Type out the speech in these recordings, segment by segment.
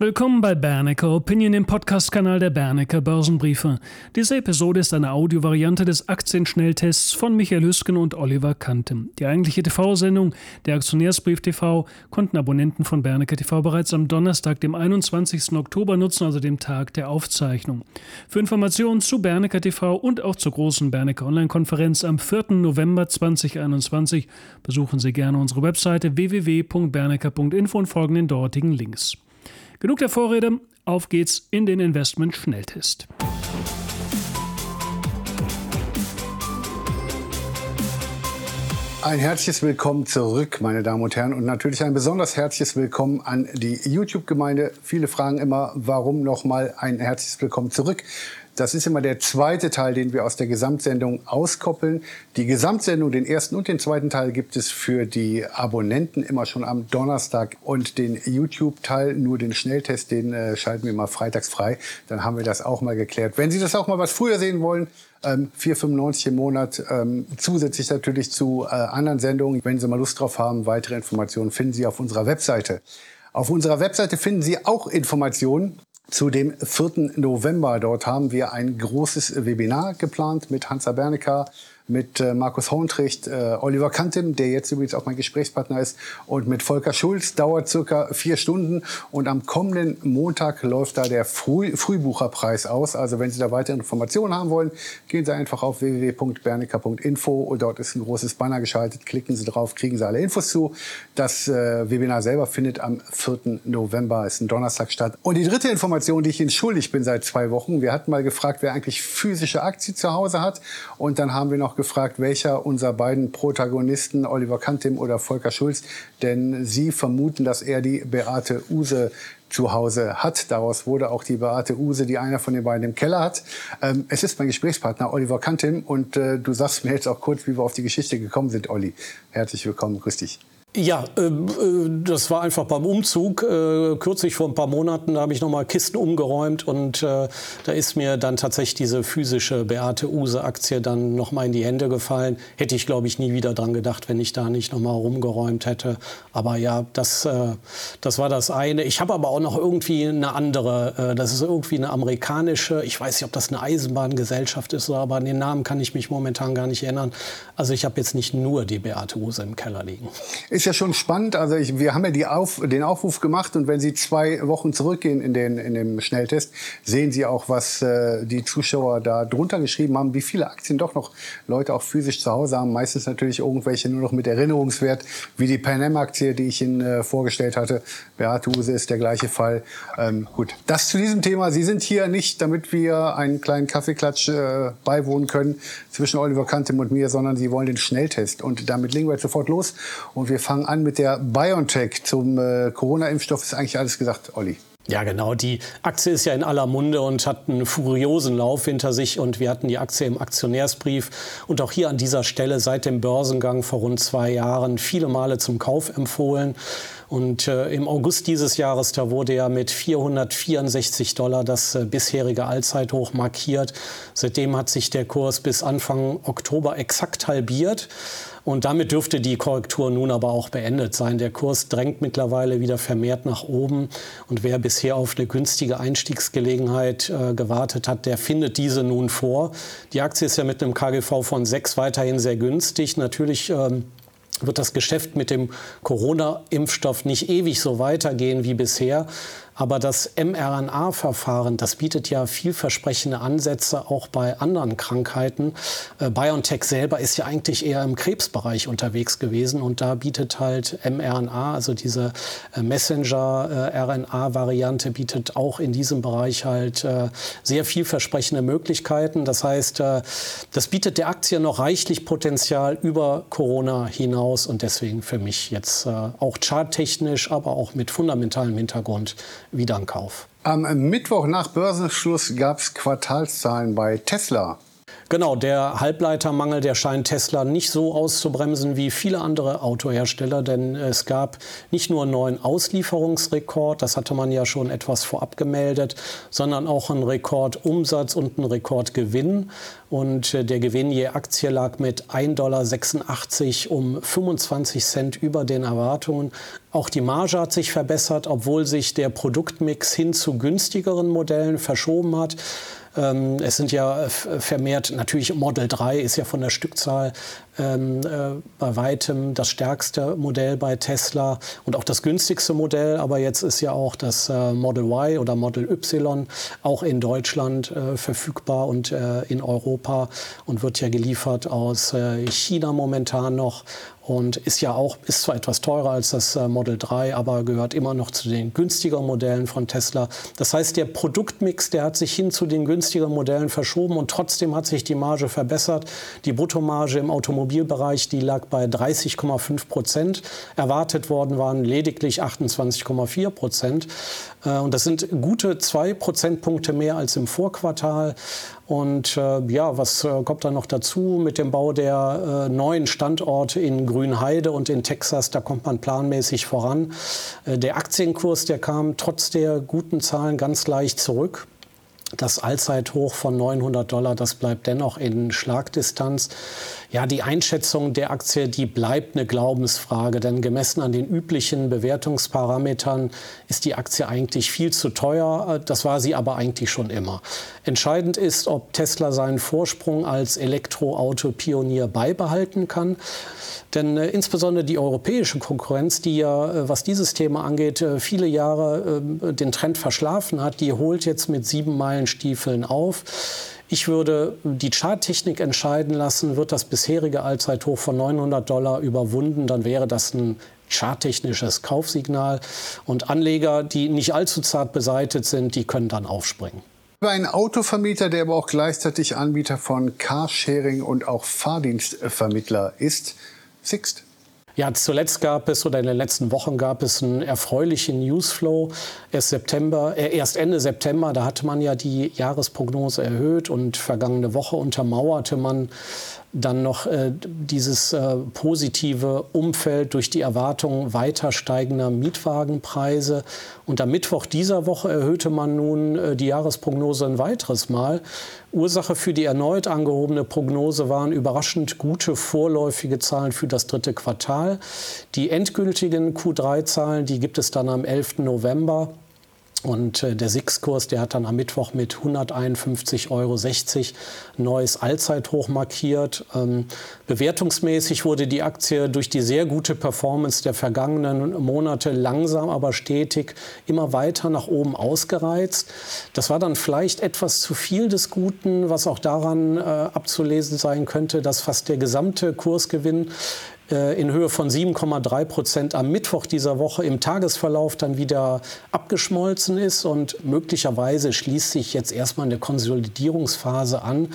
Willkommen bei Bernecker Opinion, dem Podcast-Kanal der Bernecker Börsenbriefe. Diese Episode ist eine Audiovariante des Aktienschnelltests von Michael Hüsken und Oliver Kantem. Die eigentliche TV-Sendung, der Aktionärsbrief TV, konnten Abonnenten von Bernecker TV bereits am Donnerstag, dem 21. Oktober nutzen, also dem Tag der Aufzeichnung. Für Informationen zu Bernecker TV und auch zur großen Bernecker Online-Konferenz am 4. November 2021 besuchen Sie gerne unsere Webseite www.bernecker.info und folgen den dortigen Links. Genug der Vorrede, auf geht's in den Investment-Schnelltest. Ein herzliches Willkommen zurück, meine Damen und Herren, und natürlich ein besonders herzliches Willkommen an die YouTube-Gemeinde. Viele fragen immer, warum nochmal ein herzliches Willkommen zurück. Das ist immer der zweite Teil, den wir aus der Gesamtsendung auskoppeln. Die Gesamtsendung, den ersten und den zweiten Teil gibt es für die Abonnenten immer schon am Donnerstag und den YouTube-Teil, nur den Schnelltest, den äh, schalten wir mal freitags frei. Dann haben wir das auch mal geklärt. Wenn Sie das auch mal was früher sehen wollen, ähm, 4,95 im Monat, ähm, zusätzlich natürlich zu äh, anderen Sendungen. Wenn Sie mal Lust drauf haben, weitere Informationen finden Sie auf unserer Webseite. Auf unserer Webseite finden Sie auch Informationen zu dem 4. November. Dort haben wir ein großes Webinar geplant mit Hansa Bernecker, mit äh, Markus Hohentricht, äh, Oliver Kantim, der jetzt übrigens auch mein Gesprächspartner ist, und mit Volker Schulz. Dauert circa vier Stunden. Und am kommenden Montag läuft da der Früh Frühbucherpreis aus. Also wenn Sie da weitere Informationen haben wollen, gehen Sie einfach auf www.bernecker.info und dort ist ein großes Banner geschaltet. Klicken Sie drauf, kriegen Sie alle Infos zu. Das äh, Webinar selber findet am 4. November, ist ein Donnerstag statt. Und die dritte Information, die ich Ihnen schuldig bin seit zwei Wochen. Wir hatten mal gefragt, wer eigentlich physische Aktien zu Hause hat. Und dann haben wir noch gefragt, welcher unserer beiden Protagonisten, Oliver Kantim oder Volker Schulz, denn sie vermuten, dass er die Beate Use zu Hause hat. Daraus wurde auch die Beate Use, die einer von den beiden im Keller hat. Ähm, es ist mein Gesprächspartner Oliver Kantim und äh, du sagst mir jetzt auch kurz, wie wir auf die Geschichte gekommen sind, Olli. Herzlich willkommen, grüß dich. Ja, äh, äh, das war einfach beim Umzug. Äh, kürzlich vor ein paar Monaten habe ich noch mal Kisten umgeräumt und äh, da ist mir dann tatsächlich diese physische Beate Use Aktie dann noch mal in die Hände gefallen. Hätte ich glaube ich nie wieder dran gedacht, wenn ich da nicht noch mal rumgeräumt hätte. Aber ja, das, äh, das war das eine. Ich habe aber auch noch irgendwie eine andere. Äh, das ist irgendwie eine amerikanische. Ich weiß nicht, ob das eine Eisenbahngesellschaft ist, aber an den Namen kann ich mich momentan gar nicht erinnern. Also ich habe jetzt nicht nur die Beate Use im Keller liegen. Ist ist ja schon spannend. Also ich, wir haben ja die Auf, den Aufruf gemacht und wenn Sie zwei Wochen zurückgehen in den in dem Schnelltest, sehen Sie auch, was äh, die Zuschauer da drunter geschrieben haben, wie viele Aktien doch noch Leute auch physisch zu Hause haben. Meistens natürlich irgendwelche nur noch mit Erinnerungswert, wie die Pan Am Aktie, die ich Ihnen äh, vorgestellt hatte. Beate Use ist der gleiche Fall. Ähm, gut, das zu diesem Thema. Sie sind hier nicht, damit wir einen kleinen Kaffeeklatsch äh, beiwohnen können zwischen Oliver Kantem und mir, sondern Sie wollen den Schnelltest. Und damit legen wir jetzt sofort los und wir fahren fangen an mit der BioNTech. Zum äh, Corona-Impfstoff ist eigentlich alles gesagt, Olli. Ja, genau. Die Aktie ist ja in aller Munde und hat einen furiosen Lauf hinter sich. Und wir hatten die Aktie im Aktionärsbrief und auch hier an dieser Stelle seit dem Börsengang vor rund zwei Jahren viele Male zum Kauf empfohlen. Und äh, im August dieses Jahres, da wurde ja mit 464 Dollar das äh, bisherige Allzeithoch markiert. Seitdem hat sich der Kurs bis Anfang Oktober exakt halbiert. Und damit dürfte die Korrektur nun aber auch beendet sein. Der Kurs drängt mittlerweile wieder vermehrt nach oben. Und wer bisher auf eine günstige Einstiegsgelegenheit äh, gewartet hat, der findet diese nun vor. Die Aktie ist ja mit einem KGV von 6 weiterhin sehr günstig. Natürlich ähm, wird das Geschäft mit dem Corona-Impfstoff nicht ewig so weitergehen wie bisher. Aber das mRNA-Verfahren, das bietet ja vielversprechende Ansätze auch bei anderen Krankheiten. Äh, BioNTech selber ist ja eigentlich eher im Krebsbereich unterwegs gewesen und da bietet halt mRNA, also diese äh, Messenger-RNA-Variante, bietet auch in diesem Bereich halt äh, sehr vielversprechende Möglichkeiten. Das heißt, das bietet der Aktie noch reichlich Potenzial über Corona hinaus und deswegen für mich jetzt auch charttechnisch, aber auch mit fundamentalem Hintergrund wieder ein Kauf. Am Mittwoch nach Börsenschluss gab es Quartalszahlen bei Tesla. Genau, der Halbleitermangel, der scheint Tesla nicht so auszubremsen wie viele andere Autohersteller, denn es gab nicht nur einen neuen Auslieferungsrekord, das hatte man ja schon etwas vorab gemeldet, sondern auch einen Rekordumsatz und einen Rekordgewinn. Und äh, der Gewinn je Aktie lag mit 1,86 Dollar um 25 Cent über den Erwartungen. Auch die Marge hat sich verbessert, obwohl sich der Produktmix hin zu günstigeren Modellen verschoben hat. Ähm, es sind ja vermehrt, natürlich Model 3 ist ja von der Stückzahl ähm, äh, bei weitem das stärkste Modell bei Tesla und auch das günstigste Modell. Aber jetzt ist ja auch das äh, Model Y oder Model Y auch in Deutschland äh, verfügbar und äh, in Europa und wird ja geliefert aus äh, China momentan noch und ist ja auch, ist zwar etwas teurer als das äh, Model 3, aber gehört immer noch zu den günstigeren Modellen von Tesla. Das heißt, der Produktmix, der hat sich hin zu den günstigeren Modellen verschoben und trotzdem hat sich die Marge verbessert. Die Bruttomarge im Automobilbereich, die lag bei 30,5 Prozent. Erwartet worden waren lediglich 28,4 Prozent. Äh, und das sind gute zwei Prozentpunkte mehr als im Vorquartal. Und äh, ja, was äh, kommt dann noch dazu mit dem Bau der äh, neuen Standorte in Grünheide und in Texas? Da kommt man planmäßig voran. Äh, der Aktienkurs, der kam trotz der guten Zahlen ganz leicht zurück. Das Allzeithoch von 900 Dollar, das bleibt dennoch in Schlagdistanz. Ja, die Einschätzung der Aktie, die bleibt eine Glaubensfrage, denn gemessen an den üblichen Bewertungsparametern ist die Aktie eigentlich viel zu teuer. Das war sie aber eigentlich schon immer. Entscheidend ist, ob Tesla seinen Vorsprung als Elektroauto-Pionier beibehalten kann. Denn äh, insbesondere die europäische Konkurrenz, die ja, äh, was dieses Thema angeht, äh, viele Jahre äh, den Trend verschlafen hat, die holt jetzt mit sieben Meilenstiefeln auf. Ich würde die Charttechnik entscheiden lassen, wird das bisherige Allzeithoch von 900 Dollar überwunden, dann wäre das ein charttechnisches Kaufsignal. Und Anleger, die nicht allzu zart beseitet sind, die können dann aufspringen. Ein Autovermieter, der aber auch gleichzeitig Anbieter von Carsharing und auch Fahrdienstvermittler ist, Sixt. Ja, zuletzt gab es oder in den letzten Wochen gab es einen erfreulichen Newsflow. Erst September, äh, erst Ende September, da hatte man ja die Jahresprognose erhöht und vergangene Woche untermauerte man dann noch äh, dieses äh, positive Umfeld durch die Erwartung weiter steigender Mietwagenpreise. Und am Mittwoch dieser Woche erhöhte man nun äh, die Jahresprognose ein weiteres Mal. Ursache für die erneut angehobene Prognose waren überraschend gute vorläufige Zahlen für das dritte Quartal. Die endgültigen Q3-Zahlen, die gibt es dann am 11. November. Und äh, der SIX-Kurs, der hat dann am Mittwoch mit 151,60 Euro neues Allzeithoch markiert. Ähm, bewertungsmäßig wurde die Aktie durch die sehr gute Performance der vergangenen Monate langsam, aber stetig immer weiter nach oben ausgereizt. Das war dann vielleicht etwas zu viel des Guten, was auch daran äh, abzulesen sein könnte, dass fast der gesamte Kursgewinn in Höhe von 7,3 Prozent am Mittwoch dieser Woche im Tagesverlauf dann wieder abgeschmolzen ist und möglicherweise schließt sich jetzt erstmal eine Konsolidierungsphase an,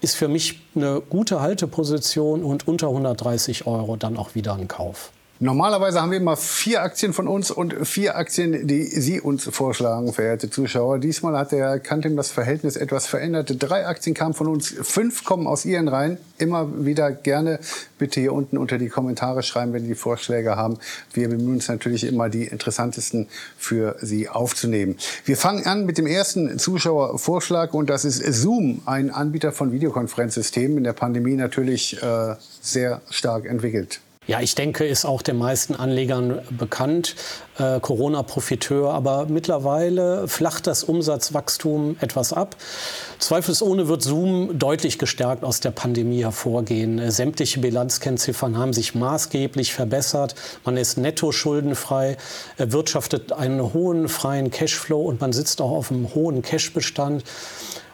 ist für mich eine gute Halteposition und unter 130 Euro dann auch wieder ein Kauf. Normalerweise haben wir immer vier Aktien von uns und vier Aktien, die Sie uns vorschlagen, verehrte Zuschauer. Diesmal hat der Kantin das Verhältnis etwas verändert. Drei Aktien kamen von uns, fünf kommen aus Ihren Reihen. Immer wieder gerne bitte hier unten unter die Kommentare schreiben, wenn Sie Vorschläge haben. Wir bemühen uns natürlich immer, die interessantesten für Sie aufzunehmen. Wir fangen an mit dem ersten Zuschauervorschlag und das ist Zoom, ein Anbieter von Videokonferenzsystemen, in der Pandemie natürlich äh, sehr stark entwickelt. Ja, ich denke, ist auch den meisten Anlegern bekannt, äh, Corona-Profiteur. Aber mittlerweile flacht das Umsatzwachstum etwas ab. Zweifelsohne wird Zoom deutlich gestärkt aus der Pandemie hervorgehen. Äh, sämtliche Bilanzkennziffern haben sich maßgeblich verbessert. Man ist netto schuldenfrei, wirtschaftet einen hohen freien Cashflow und man sitzt auch auf einem hohen Cashbestand.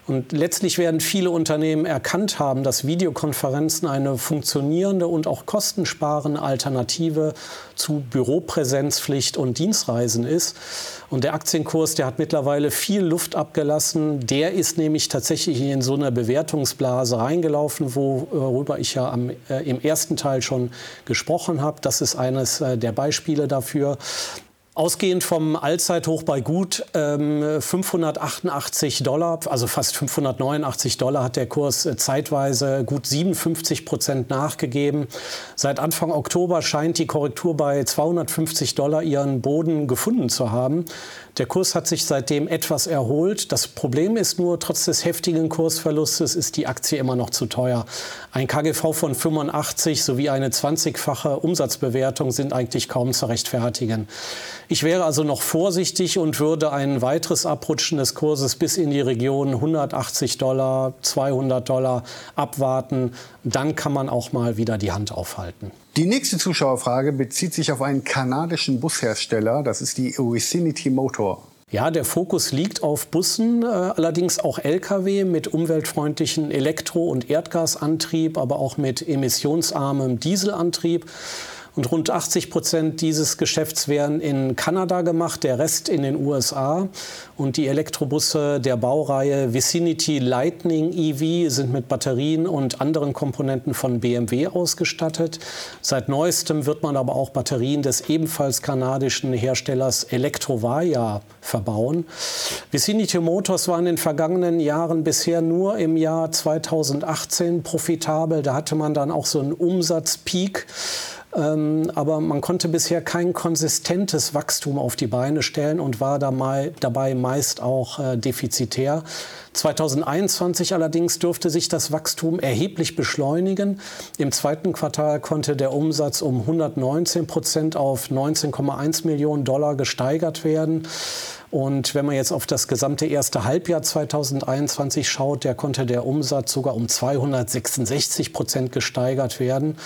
Und letztlich werden viele Unternehmen erkannt haben, dass Videokonferenzen eine funktionierende und auch kostensparende Alternative zu Büropräsenzpflicht und Dienstreisen ist. Und der Aktienkurs, der hat mittlerweile viel Luft abgelassen. Der ist nämlich tatsächlich in so eine Bewertungsblase reingelaufen, worüber ich ja am, äh, im ersten Teil schon gesprochen habe. Das ist eines äh, der Beispiele dafür. Ausgehend vom Allzeithoch bei gut ähm, 588 Dollar, also fast 589 Dollar, hat der Kurs äh, zeitweise gut 57 Prozent nachgegeben. Seit Anfang Oktober scheint die Korrektur bei 250 Dollar ihren Boden gefunden zu haben. Der Kurs hat sich seitdem etwas erholt. Das Problem ist nur, trotz des heftigen Kursverlustes ist die Aktie immer noch zu teuer. Ein KGV von 85 sowie eine 20-fache Umsatzbewertung sind eigentlich kaum zu rechtfertigen. Ich wäre also noch vorsichtig und würde ein weiteres Abrutschen des Kurses bis in die Region 180 Dollar, 200 Dollar abwarten. Dann kann man auch mal wieder die Hand aufhalten. Die nächste Zuschauerfrage bezieht sich auf einen kanadischen Bushersteller. Das ist die Vicinity Motor. Ja, der Fokus liegt auf Bussen, äh, allerdings auch Lkw mit umweltfreundlichen Elektro- und Erdgasantrieb, aber auch mit emissionsarmem Dieselantrieb. Und rund 80 Prozent dieses Geschäfts werden in Kanada gemacht, der Rest in den USA. Und die Elektrobusse der Baureihe Vicinity Lightning EV sind mit Batterien und anderen Komponenten von BMW ausgestattet. Seit neuestem wird man aber auch Batterien des ebenfalls kanadischen Herstellers Electrovaya verbauen. Vicinity Motors war in den vergangenen Jahren bisher nur im Jahr 2018 profitabel. Da hatte man dann auch so einen Umsatzpeak. Ähm, aber man konnte bisher kein konsistentes Wachstum auf die Beine stellen und war dabei meist auch äh, defizitär. 2021 allerdings dürfte sich das Wachstum erheblich beschleunigen. Im zweiten Quartal konnte der Umsatz um 119 Prozent auf 19,1 Millionen Dollar gesteigert werden. Und wenn man jetzt auf das gesamte erste Halbjahr 2021 schaut, der konnte der Umsatz sogar um 266 Prozent gesteigert werden.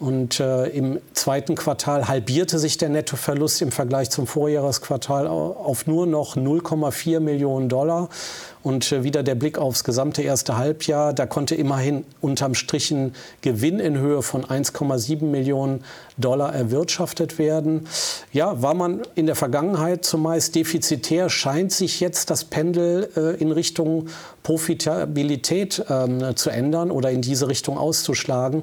Und äh, im zweiten Quartal halbierte sich der Nettoverlust im Vergleich zum Vorjahresquartal auf nur noch 0,4 Millionen Dollar. Und äh, wieder der Blick aufs gesamte erste Halbjahr. Da konnte immerhin unterm Strich ein Gewinn in Höhe von 1,7 Millionen Dollar erwirtschaftet werden. Ja, war man in der Vergangenheit zumeist defizitär, scheint sich jetzt das Pendel äh, in Richtung Profitabilität ähm, zu ändern oder in diese Richtung auszuschlagen.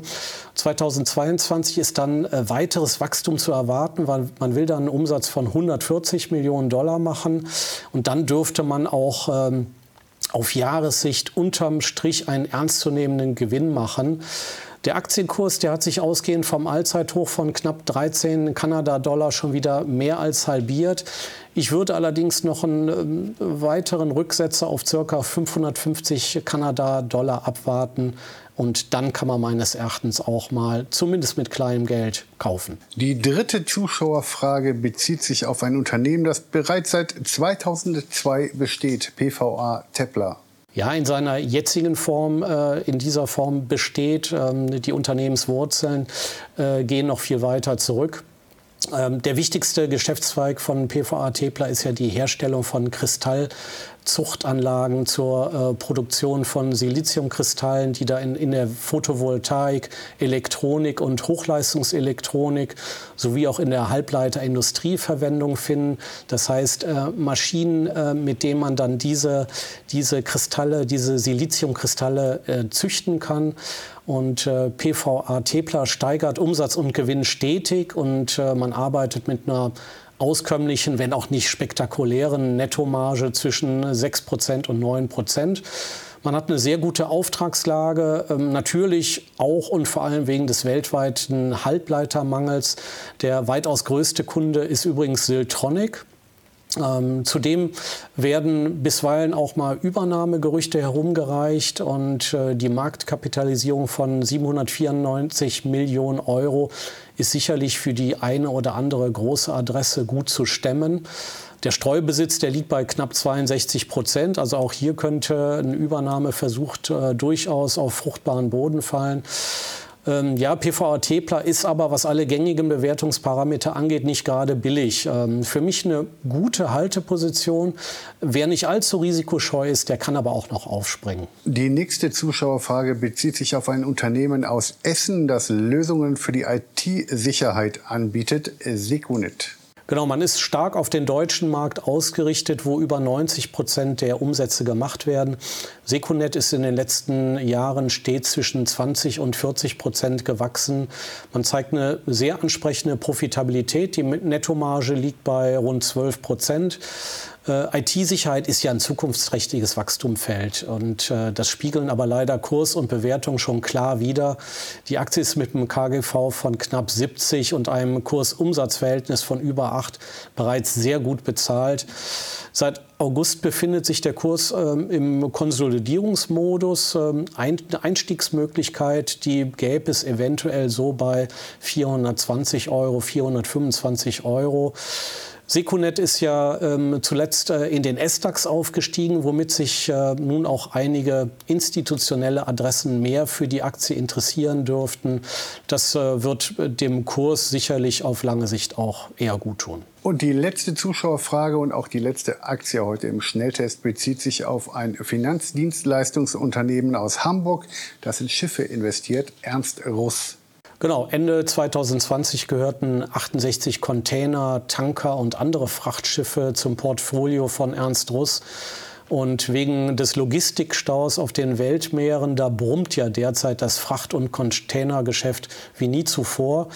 2022 ist dann äh, weiteres Wachstum zu erwarten, weil man will dann einen Umsatz von 140 Millionen Dollar machen und dann dürfte man auch ähm, auf Jahressicht unterm Strich einen ernstzunehmenden Gewinn machen. Der Aktienkurs, der hat sich ausgehend vom Allzeithoch von knapp 13 Kanada-Dollar schon wieder mehr als halbiert. Ich würde allerdings noch einen ähm, weiteren Rücksetzer auf ca. 550 Kanada-Dollar abwarten. Und dann kann man meines Erachtens auch mal, zumindest mit kleinem Geld, kaufen. Die dritte Zuschauerfrage bezieht sich auf ein Unternehmen, das bereits seit 2002 besteht, PVA Tepler. Ja, in seiner jetzigen Form, äh, in dieser Form besteht. Ähm, die Unternehmenswurzeln äh, gehen noch viel weiter zurück. Ähm, der wichtigste Geschäftszweig von PVA Tepler ist ja die Herstellung von Kristall Zuchtanlagen zur äh, Produktion von Siliziumkristallen, die da in, in der Photovoltaik, Elektronik und Hochleistungselektronik sowie auch in der Halbleiterindustrie Verwendung finden. Das heißt, äh, Maschinen, äh, mit denen man dann diese, diese Kristalle, diese Siliziumkristalle äh, züchten kann. Und äh, PVA Tepler steigert Umsatz und Gewinn stetig und äh, man arbeitet mit einer auskömmlichen, wenn auch nicht spektakulären Nettomarge zwischen 6% und 9%. Man hat eine sehr gute Auftragslage, ähm, natürlich auch und vor allem wegen des weltweiten Halbleitermangels. Der weitaus größte Kunde ist übrigens Siltronic. Ähm, zudem werden bisweilen auch mal Übernahmegerüchte herumgereicht und äh, die Marktkapitalisierung von 794 Millionen Euro ist sicherlich für die eine oder andere große Adresse gut zu stemmen. Der Streubesitz, der liegt bei knapp 62 Prozent. Also auch hier könnte ein Übernahmeversuch äh, durchaus auf fruchtbaren Boden fallen. Ähm, ja, PVA-Tepler ist aber, was alle gängigen Bewertungsparameter angeht, nicht gerade billig. Ähm, für mich eine gute Halteposition. Wer nicht allzu risikoscheu ist, der kann aber auch noch aufspringen. Die nächste Zuschauerfrage bezieht sich auf ein Unternehmen aus Essen, das Lösungen für die IT-Sicherheit anbietet, Secunet. Genau, man ist stark auf den deutschen Markt ausgerichtet, wo über 90 Prozent der Umsätze gemacht werden. Secunet ist in den letzten Jahren stets zwischen 20 und 40 Prozent gewachsen. Man zeigt eine sehr ansprechende Profitabilität. Die Nettomarge liegt bei rund 12 Prozent. Äh, IT-Sicherheit ist ja ein zukunftsträchtiges Wachstumfeld und äh, das spiegeln aber leider Kurs und Bewertung schon klar wider. Die Aktie ist mit einem KGV von knapp 70 und einem Kurs-Umsatz-Verhältnis von über 8 bereits sehr gut bezahlt. Seit August befindet sich der Kurs ähm, im Konsolidierungsmodus. Ähm, Ein Einstiegsmöglichkeit, die gäbe es eventuell so bei 420 Euro, 425 Euro. Secunet ist ja ähm, zuletzt äh, in den S-DAX aufgestiegen, womit sich äh, nun auch einige institutionelle Adressen mehr für die Aktie interessieren dürften. Das äh, wird dem Kurs sicherlich auf lange Sicht auch eher gut tun. Und die letzte Zuschauerfrage und auch die letzte Aktie heute im Schnelltest bezieht sich auf ein Finanzdienstleistungsunternehmen aus Hamburg, das in Schiffe investiert, Ernst Russ. Genau, Ende 2020 gehörten 68 Container, Tanker und andere Frachtschiffe zum Portfolio von Ernst Russ. Und wegen des Logistikstaus auf den Weltmeeren, da brummt ja derzeit das Fracht- und Containergeschäft wie nie zuvor.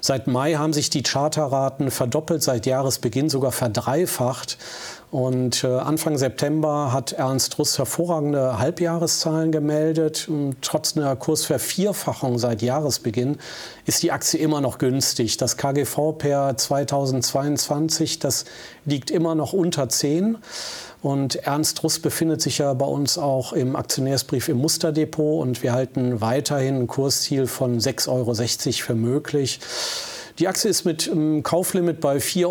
Seit Mai haben sich die Charterraten verdoppelt, seit Jahresbeginn sogar verdreifacht. Und äh, Anfang September hat Ernst Russ hervorragende Halbjahreszahlen gemeldet. Und trotz einer Kursvervierfachung seit Jahresbeginn ist die Aktie immer noch günstig. Das KGV per 2022, das liegt immer noch unter 10. Und Ernst Russ befindet sich ja bei uns auch im Aktionärsbrief im Musterdepot und wir halten weiterhin ein Kursziel von 6,60 Euro für möglich. Die Aktie ist mit einem Kauflimit bei 4,15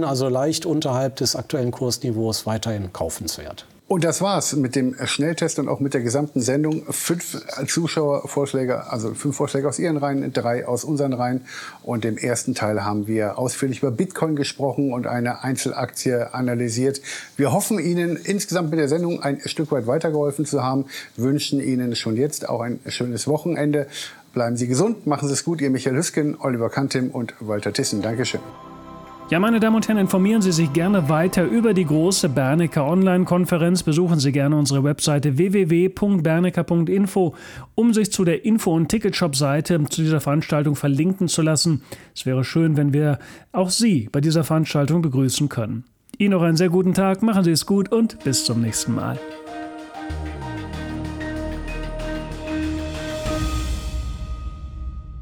Euro, also leicht unterhalb des aktuellen Kursniveaus, weiterhin kaufenswert. Und das war's mit dem Schnelltest und auch mit der gesamten Sendung. Fünf Zuschauervorschläge, also fünf Vorschläge aus Ihren Reihen, drei aus unseren Reihen. Und im ersten Teil haben wir ausführlich über Bitcoin gesprochen und eine Einzelaktie analysiert. Wir hoffen Ihnen insgesamt mit der Sendung ein Stück weit weitergeholfen zu haben, wünschen Ihnen schon jetzt auch ein schönes Wochenende. Bleiben Sie gesund, machen Sie es gut. Ihr Michael Hüsken, Oliver Kantim und Walter Tissen. Dankeschön. Ja, meine Damen und Herren, informieren Sie sich gerne weiter über die große Bernecker Online-Konferenz. Besuchen Sie gerne unsere Webseite www.bernecker.info, um sich zu der Info- und Ticketshop-Seite zu dieser Veranstaltung verlinken zu lassen. Es wäre schön, wenn wir auch Sie bei dieser Veranstaltung begrüßen können. Ihnen noch einen sehr guten Tag, machen Sie es gut und bis zum nächsten Mal.